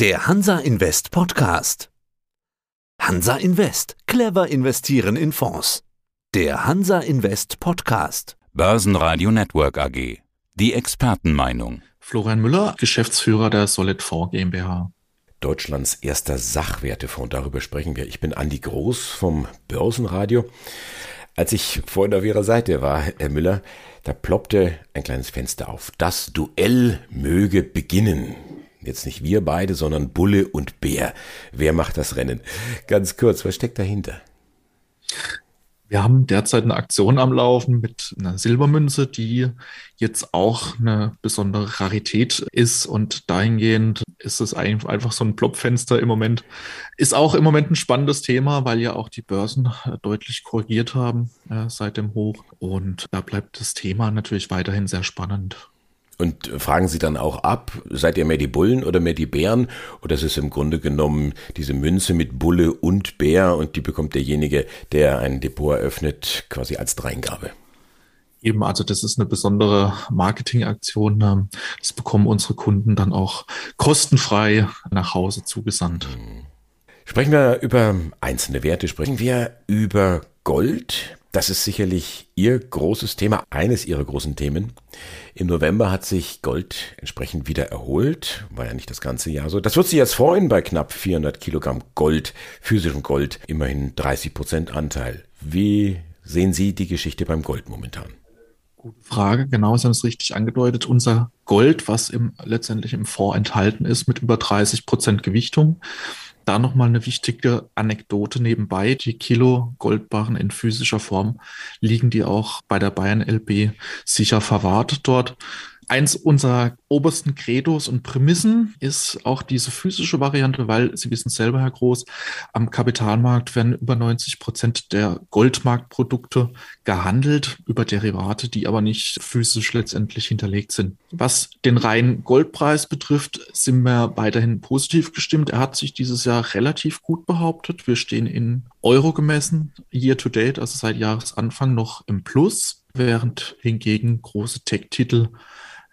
Der Hansa Invest Podcast. Hansa Invest. Clever investieren in Fonds. Der Hansa Invest Podcast. Börsenradio Network AG. Die Expertenmeinung. Florian Müller, Geschäftsführer der Solid 4 GmbH. Deutschlands erster Sachwertefonds. Darüber sprechen wir. Ich bin Andi Groß vom Börsenradio. Als ich vorhin auf Ihrer Seite war, Herr Müller, da ploppte ein kleines Fenster auf. Das Duell möge beginnen. Jetzt nicht wir beide, sondern Bulle und Bär. Wer macht das Rennen? Ganz kurz, was steckt dahinter? Wir haben derzeit eine Aktion am Laufen mit einer Silbermünze, die jetzt auch eine besondere Rarität ist und dahingehend ist es einfach so ein Plopfenster im Moment. Ist auch im Moment ein spannendes Thema, weil ja auch die Börsen deutlich korrigiert haben äh, seit dem Hoch und da bleibt das Thema natürlich weiterhin sehr spannend. Und fragen Sie dann auch ab, seid ihr mehr die Bullen oder mehr die Bären? Oder ist es im Grunde genommen diese Münze mit Bulle und Bär und die bekommt derjenige, der ein Depot eröffnet, quasi als Dreingabe? Eben, also das ist eine besondere Marketingaktion. Ähm, das bekommen unsere Kunden dann auch kostenfrei nach Hause zugesandt. Hm. Sprechen wir über einzelne Werte, sprechen wir über Gold. Das ist sicherlich Ihr großes Thema, eines Ihrer großen Themen. Im November hat sich Gold entsprechend wieder erholt, war ja nicht das ganze Jahr so. Das wird sich jetzt freuen bei knapp 400 Kilogramm Gold, physischem Gold, immerhin 30 Prozent Anteil. Wie sehen Sie die Geschichte beim Gold momentan? Gute Frage, genau, Sie haben es richtig angedeutet. Unser Gold, was im, letztendlich im Fonds enthalten ist, mit über 30 Prozent Gewichtung, da nochmal eine wichtige Anekdote nebenbei. Die Kilo Goldbarren in physischer Form liegen die auch bei der Bayern LB sicher verwahrt dort. Eins unserer obersten Credos und Prämissen ist auch diese physische Variante, weil Sie wissen selber, Herr Groß, am Kapitalmarkt werden über 90 Prozent der Goldmarktprodukte gehandelt über Derivate, die aber nicht physisch letztendlich hinterlegt sind. Was den reinen Goldpreis betrifft, sind wir weiterhin positiv gestimmt. Er hat sich dieses Jahr relativ gut behauptet. Wir stehen in Euro gemessen, year to date, also seit Jahresanfang noch im Plus, während hingegen große Tech-Titel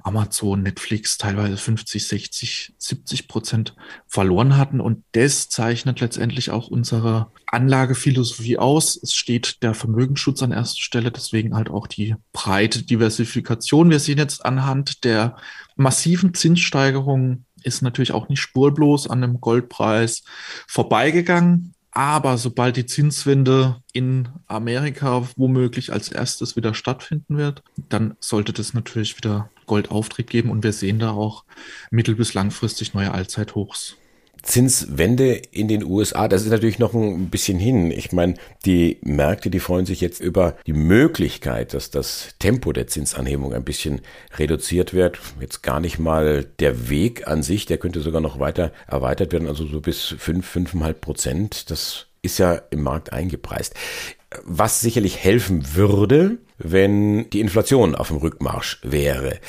Amazon, Netflix teilweise 50, 60, 70 Prozent verloren hatten. Und das zeichnet letztendlich auch unsere Anlagephilosophie aus. Es steht der Vermögensschutz an erster Stelle, deswegen halt auch die breite Diversifikation. Wir sehen jetzt anhand der massiven Zinssteigerungen ist natürlich auch nicht spurlos an dem Goldpreis vorbeigegangen. Aber sobald die Zinswende in Amerika womöglich als erstes wieder stattfinden wird, dann sollte das natürlich wieder Goldauftrieb geben und wir sehen da auch mittel- bis langfristig neue Allzeithochs. Zinswende in den USA, das ist natürlich noch ein bisschen hin. Ich meine, die Märkte, die freuen sich jetzt über die Möglichkeit, dass das Tempo der Zinsanhebung ein bisschen reduziert wird. Jetzt gar nicht mal der Weg an sich, der könnte sogar noch weiter erweitert werden, also so bis fünf, fünfeinhalb Prozent. Das ist ja im Markt eingepreist. Was sicherlich helfen würde, wenn die Inflation auf dem Rückmarsch wäre.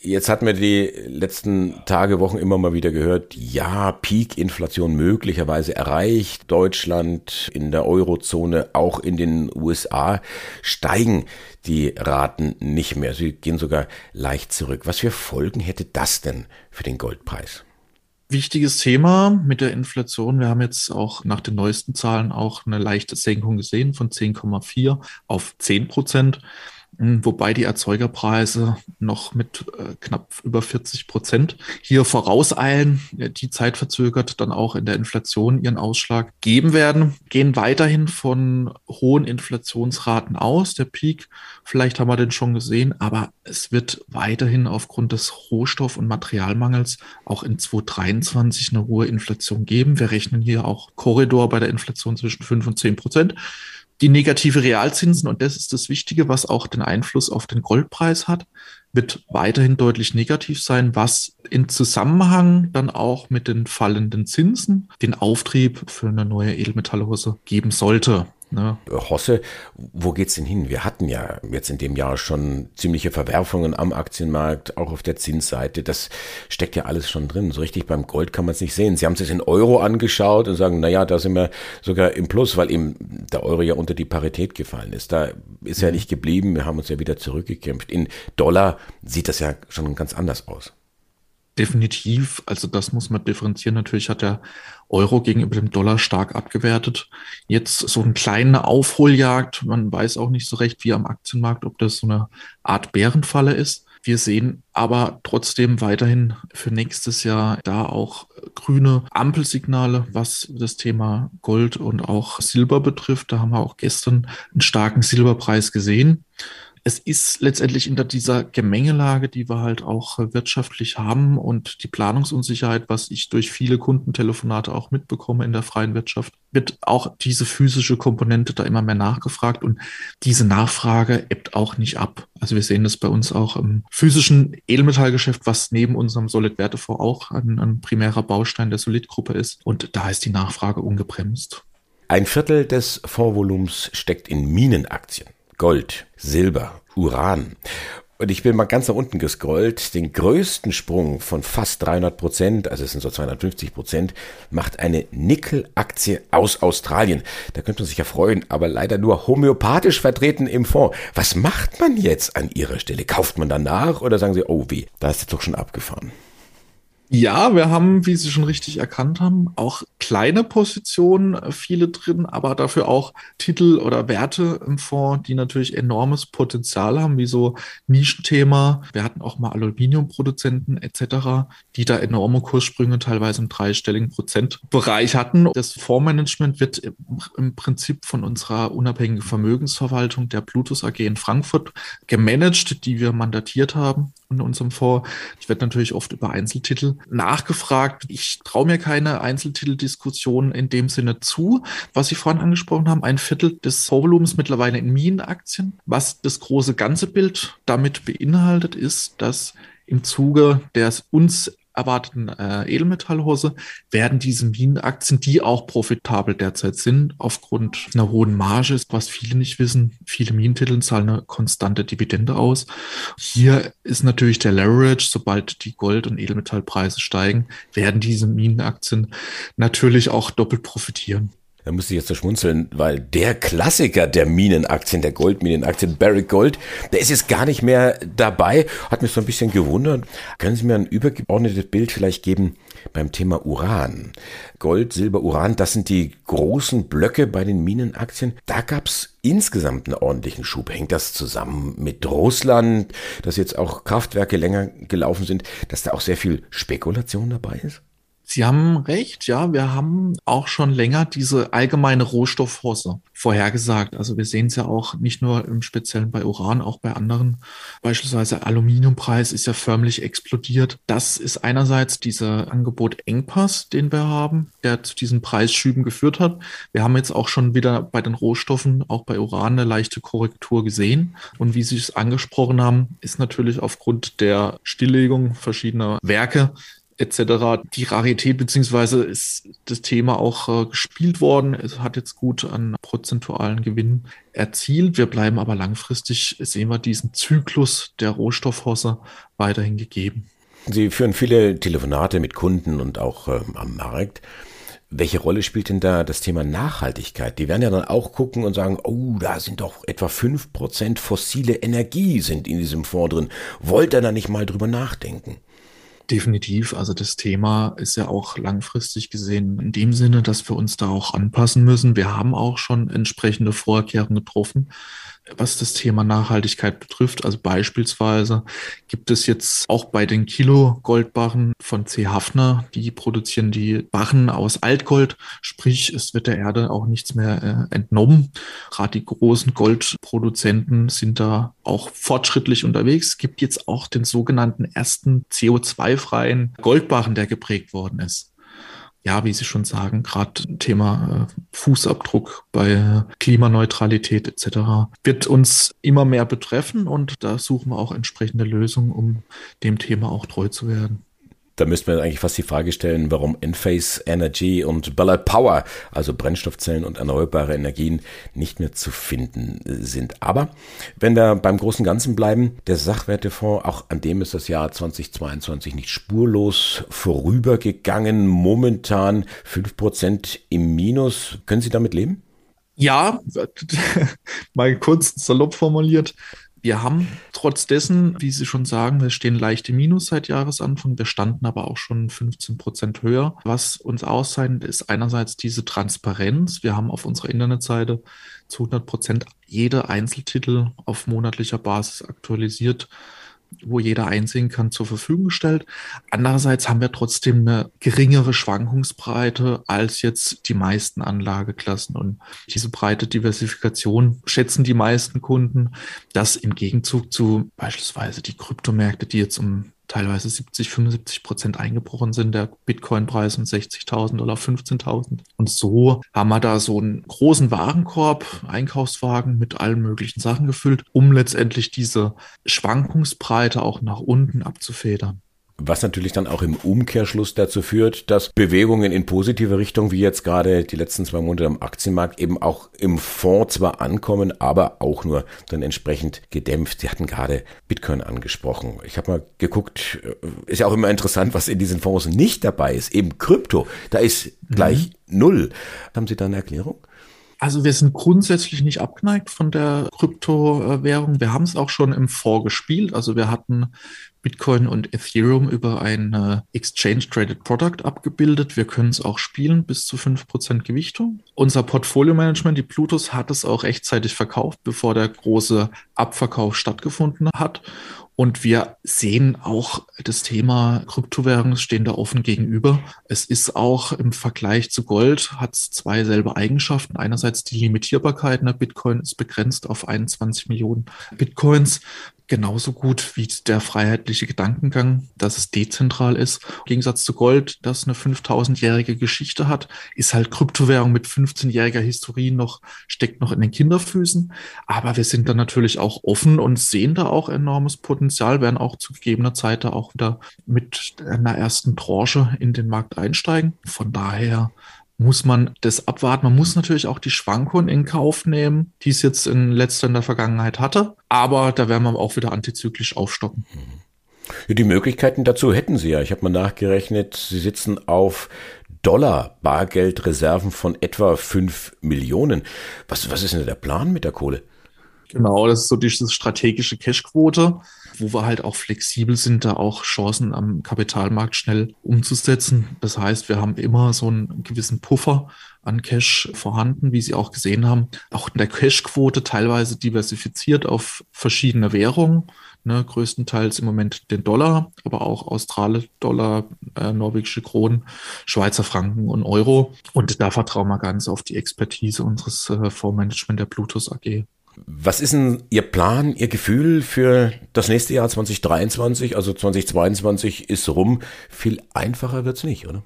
Jetzt hatten wir die letzten Tage, Wochen immer mal wieder gehört, ja, Peak-Inflation möglicherweise erreicht. Deutschland in der Eurozone, auch in den USA steigen die Raten nicht mehr. Sie gehen sogar leicht zurück. Was für Folgen hätte das denn für den Goldpreis? Wichtiges Thema mit der Inflation. Wir haben jetzt auch nach den neuesten Zahlen auch eine leichte Senkung gesehen von 10,4 auf 10 Prozent. Hm, wobei die Erzeugerpreise noch mit äh, knapp über 40 Prozent hier vorauseilen, die Zeit verzögert dann auch in der Inflation ihren Ausschlag geben werden, gehen weiterhin von hohen Inflationsraten aus. Der Peak, vielleicht haben wir den schon gesehen, aber es wird weiterhin aufgrund des Rohstoff- und Materialmangels auch in 2023 eine hohe Inflation geben. Wir rechnen hier auch Korridor bei der Inflation zwischen 5 und 10 Prozent die negative Realzinsen, und das ist das Wichtige, was auch den Einfluss auf den Goldpreis hat, wird weiterhin deutlich negativ sein, was in Zusammenhang dann auch mit den fallenden Zinsen den Auftrieb für eine neue Edelmetallhose geben sollte. Ne? Hosse, wo geht's denn hin? Wir hatten ja jetzt in dem Jahr schon ziemliche Verwerfungen am Aktienmarkt, auch auf der Zinsseite. Das steckt ja alles schon drin. So richtig beim Gold kann man es nicht sehen. Sie haben es in Euro angeschaut und sagen, na ja, da sind wir sogar im Plus, weil eben der Euro ja unter die Parität gefallen ist. Da ist ja mhm. nicht geblieben. Wir haben uns ja wieder zurückgekämpft. In Dollar sieht das ja schon ganz anders aus. Definitiv. Also das muss man differenzieren. Natürlich hat der Euro gegenüber dem Dollar stark abgewertet. Jetzt so eine kleine Aufholjagd. Man weiß auch nicht so recht, wie am Aktienmarkt, ob das so eine Art Bärenfalle ist. Wir sehen aber trotzdem weiterhin für nächstes Jahr da auch grüne Ampelsignale, was das Thema Gold und auch Silber betrifft. Da haben wir auch gestern einen starken Silberpreis gesehen es ist letztendlich in dieser Gemengelage, die wir halt auch wirtschaftlich haben und die Planungsunsicherheit, was ich durch viele Kundentelefonate auch mitbekomme in der freien Wirtschaft, wird auch diese physische Komponente da immer mehr nachgefragt und diese Nachfrage ebbt auch nicht ab. Also wir sehen das bei uns auch im physischen Edelmetallgeschäft, was neben unserem Solid-Wertefonds auch ein, ein primärer Baustein der Solid-Gruppe ist. Und da ist die Nachfrage ungebremst. Ein Viertel des Fondsvolumens steckt in Minenaktien. Gold, Silber, Uran. Und ich bin mal ganz nach unten gescrollt. Den größten Sprung von fast 300 Prozent, also es sind so 250 Prozent, macht eine Nickel-Aktie aus Australien. Da könnte man sich ja freuen, aber leider nur homöopathisch vertreten im Fonds. Was macht man jetzt an Ihrer Stelle? Kauft man danach oder sagen Sie, oh weh, da ist es doch schon abgefahren? Ja, wir haben, wie Sie schon richtig erkannt haben, auch kleine Positionen, äh, viele drin, aber dafür auch Titel oder Werte im Fonds, die natürlich enormes Potenzial haben, wie so Nischenthema. Wir hatten auch mal Aluminiumproduzenten etc., die da enorme Kurssprünge teilweise im dreistelligen Prozentbereich hatten. Das Fondsmanagement wird im Prinzip von unserer unabhängigen Vermögensverwaltung der Plutus AG in Frankfurt gemanagt, die wir mandatiert haben in unserem Fonds. Ich werde natürlich oft über Einzeltitel nachgefragt. Ich traue mir keine Einzeltiteldiskussion in dem Sinne zu. Was Sie vorhin angesprochen haben, ein Viertel des Fondsvolumens mittlerweile in Minenaktien. Was das große ganze Bild damit beinhaltet, ist, dass im Zuge des uns erwarteten äh, Edelmetallhose werden diese Minenaktien, die auch profitabel derzeit sind, aufgrund einer hohen Marge, was viele nicht wissen, viele Minentitel zahlen eine konstante Dividende aus. Hier ist natürlich der Leverage, sobald die Gold- und Edelmetallpreise steigen, werden diese Minenaktien natürlich auch doppelt profitieren. Da muss ich jetzt so schmunzeln, weil der Klassiker der Minenaktien, der Goldminenaktien, Barrick Gold, der ist jetzt gar nicht mehr dabei. Hat mich so ein bisschen gewundert. Können Sie mir ein übergeordnetes Bild vielleicht geben beim Thema Uran? Gold, Silber, Uran, das sind die großen Blöcke bei den Minenaktien. Da gab's insgesamt einen ordentlichen Schub. Hängt das zusammen mit Russland, dass jetzt auch Kraftwerke länger gelaufen sind, dass da auch sehr viel Spekulation dabei ist? Sie haben recht, ja, wir haben auch schon länger diese allgemeine Rohstoffhosse vorhergesagt. Also wir sehen es ja auch nicht nur im Speziellen bei Uran, auch bei anderen. Beispielsweise Aluminiumpreis ist ja förmlich explodiert. Das ist einerseits dieser Angebot-Engpass, den wir haben, der zu diesen Preisschüben geführt hat. Wir haben jetzt auch schon wieder bei den Rohstoffen, auch bei Uran, eine leichte Korrektur gesehen. Und wie Sie es angesprochen haben, ist natürlich aufgrund der Stilllegung verschiedener Werke etc. Die Rarität beziehungsweise ist das Thema auch äh, gespielt worden. Es hat jetzt gut an prozentualen Gewinn erzielt. Wir bleiben aber langfristig, sehen wir diesen Zyklus der Rohstoffhosse weiterhin gegeben. Sie führen viele Telefonate mit Kunden und auch äh, am Markt. Welche Rolle spielt denn da das Thema Nachhaltigkeit? Die werden ja dann auch gucken und sagen, oh, da sind doch etwa fünf Prozent fossile Energie sind in diesem Fonds drin. Wollt ihr da nicht mal drüber nachdenken? Definitiv. Also das Thema ist ja auch langfristig gesehen in dem Sinne, dass wir uns da auch anpassen müssen. Wir haben auch schon entsprechende Vorkehrungen getroffen was das Thema Nachhaltigkeit betrifft. Also beispielsweise gibt es jetzt auch bei den Kilo Goldbarren von C. Hafner, die produzieren die Barren aus Altgold, sprich es wird der Erde auch nichts mehr äh, entnommen. Gerade die großen Goldproduzenten sind da auch fortschrittlich unterwegs. Es gibt jetzt auch den sogenannten ersten CO2-freien Goldbarren, der geprägt worden ist ja, wie Sie schon sagen, gerade Thema äh, Fußabdruck bei Klimaneutralität etc. wird uns immer mehr betreffen und da suchen wir auch entsprechende Lösungen, um dem Thema auch treu zu werden. Da müsste man eigentlich fast die Frage stellen, warum Enphase Energy und Ballard Power, also Brennstoffzellen und erneuerbare Energien, nicht mehr zu finden sind. Aber wenn wir beim großen Ganzen bleiben, der Sachwertefonds, auch an dem ist das Jahr 2022 nicht spurlos vorübergegangen. Momentan fünf Prozent im Minus. Können Sie damit leben? Ja, mal kurz salopp formuliert. Wir haben trotz dessen, wie Sie schon sagen, wir stehen leicht im Minus seit Jahresanfang. Wir standen aber auch schon 15 Prozent höher. Was uns auszeichnet, ist einerseits diese Transparenz. Wir haben auf unserer Internetseite zu 100 Prozent jede Einzeltitel auf monatlicher Basis aktualisiert wo jeder einsehen kann, zur Verfügung gestellt. Andererseits haben wir trotzdem eine geringere Schwankungsbreite als jetzt die meisten Anlageklassen. Und diese breite Diversifikation schätzen die meisten Kunden, dass im Gegenzug zu beispielsweise die Kryptomärkte, die jetzt um teilweise 70, 75 Prozent eingebrochen sind, der Bitcoin-Preis um 60.000 oder 15.000. Und so haben wir da so einen großen Warenkorb, Einkaufswagen mit allen möglichen Sachen gefüllt, um letztendlich diese Schwankungsbreite auch nach unten abzufedern. Was natürlich dann auch im Umkehrschluss dazu führt, dass Bewegungen in positive Richtung, wie jetzt gerade die letzten zwei Monate am Aktienmarkt, eben auch im Fonds zwar ankommen, aber auch nur dann entsprechend gedämpft. Sie hatten gerade Bitcoin angesprochen. Ich habe mal geguckt, äh, ist ja auch immer interessant, was in diesen Fonds nicht dabei ist. Eben Krypto, da ist gleich mhm. null. Haben Sie da eine Erklärung? Also wir sind grundsätzlich nicht abgeneigt von der Kryptowährung. Wir haben es auch schon im Fonds gespielt. Also wir hatten Bitcoin und Ethereum über ein äh, Exchange Traded Product abgebildet. Wir können es auch spielen bis zu 5% Gewichtung. Unser Portfolio Management, die Plutus, hat es auch rechtzeitig verkauft, bevor der große Abverkauf stattgefunden hat. Und wir sehen auch das Thema Kryptowährungen stehen da offen gegenüber. Es ist auch im Vergleich zu Gold, hat es zwei selbe Eigenschaften. Einerseits die Limitierbarkeit. Ne? Bitcoin ist begrenzt auf 21 Millionen Bitcoins genauso gut wie der freiheitliche Gedankengang, dass es dezentral ist. Im Gegensatz zu Gold, das eine 5000-jährige Geschichte hat, ist halt Kryptowährung mit 15-jähriger Historie noch, steckt noch in den Kinderfüßen. Aber wir sind da natürlich auch offen und sehen da auch enormes Potenzial, werden auch zu gegebener Zeit da auch wieder mit einer ersten Tranche in den Markt einsteigen. Von daher muss man das abwarten. Man muss natürlich auch die Schwankungen in Kauf nehmen, die es jetzt in letzter in der Vergangenheit hatte. Aber da werden wir auch wieder antizyklisch aufstocken. Ja, die Möglichkeiten dazu hätten Sie ja. Ich habe mal nachgerechnet, Sie sitzen auf Dollar Bargeldreserven von etwa 5 Millionen. Was, was ist denn der Plan mit der Kohle? Genau, das ist so diese strategische Cashquote, wo wir halt auch flexibel sind, da auch Chancen am Kapitalmarkt schnell umzusetzen. Das heißt, wir haben immer so einen gewissen Puffer an Cash vorhanden, wie Sie auch gesehen haben. Auch in der Cashquote teilweise diversifiziert auf verschiedene Währungen. Ne, größtenteils im Moment den Dollar, aber auch Australische Dollar, äh, norwegische Kronen, Schweizer Franken und Euro. Und da vertrauen wir ganz auf die Expertise unseres äh, Fondsmanagement der Plutus AG. Was ist denn Ihr Plan, Ihr Gefühl für das nächste Jahr 2023? Also 2022 ist rum. Viel einfacher wird's nicht, oder?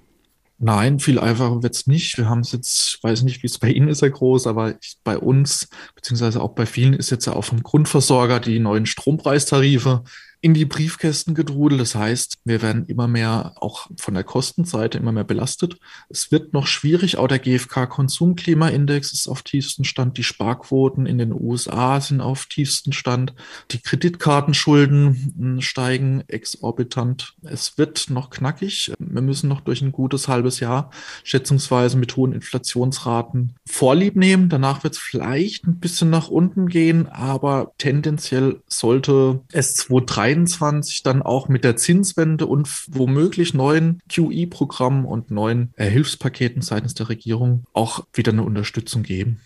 Nein, viel einfacher wird's nicht. Wir haben es jetzt, ich weiß nicht, wie es bei Ihnen ist, Herr Groß, aber ich, bei uns, beziehungsweise auch bei vielen, ist jetzt ja auch vom Grundversorger die neuen Strompreistarife in die Briefkästen gedrudelt. Das heißt, wir werden immer mehr auch von der Kostenseite immer mehr belastet. Es wird noch schwierig. Auch der GfK-Konsumklimaindex ist auf tiefsten Stand. Die Sparquoten in den USA sind auf tiefsten Stand. Die Kreditkartenschulden hm, steigen exorbitant. Es wird noch knackig. Wir müssen noch durch ein gutes halbes Jahr schätzungsweise mit hohen Inflationsraten Vorlieb nehmen. Danach wird es vielleicht ein bisschen nach unten gehen, aber tendenziell sollte es 2023 2021 dann auch mit der Zinswende und womöglich neuen QE-Programmen und neuen äh, Hilfspaketen seitens der Regierung auch wieder eine Unterstützung geben.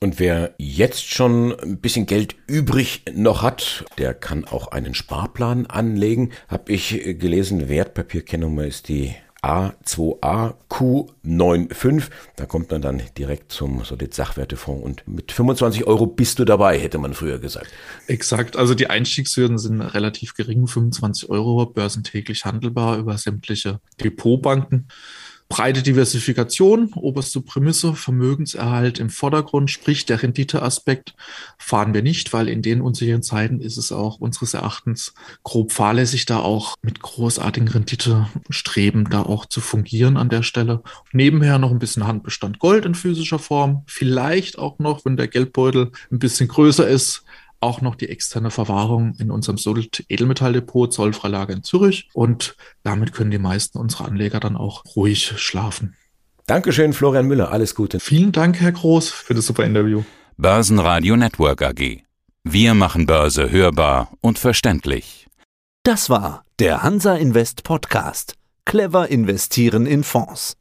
Und wer jetzt schon ein bisschen Geld übrig noch hat, der kann auch einen Sparplan anlegen. Hab ich gelesen, Wertpapierkennung ist die A2AQ95. Da kommt man dann direkt zum Solid Sachwertefonds und mit 25 Euro bist du dabei, hätte man früher gesagt. Exakt. Also die Einstiegshürden sind relativ gering. 25 Euro börsentäglich handelbar über sämtliche Depotbanken. Breite Diversifikation, oberste Prämisse, Vermögenserhalt im Vordergrund, sprich der Renditeaspekt fahren wir nicht, weil in den unsicheren Zeiten ist es auch unseres Erachtens grob fahrlässig, da auch mit großartigen Renditestreben da auch zu fungieren an der Stelle. Nebenher noch ein bisschen Handbestand Gold in physischer Form, vielleicht auch noch, wenn der Geldbeutel ein bisschen größer ist, auch noch die externe Verwahrung in unserem Sult Edelmetalldepot Zollfreilager in Zürich und damit können die meisten unserer Anleger dann auch ruhig schlafen. Dankeschön, Florian Müller. Alles Gute. Vielen Dank, Herr Groß, für das super Interview. Börsenradio Network AG. Wir machen Börse hörbar und verständlich. Das war der Hansa Invest Podcast. Clever investieren in Fonds.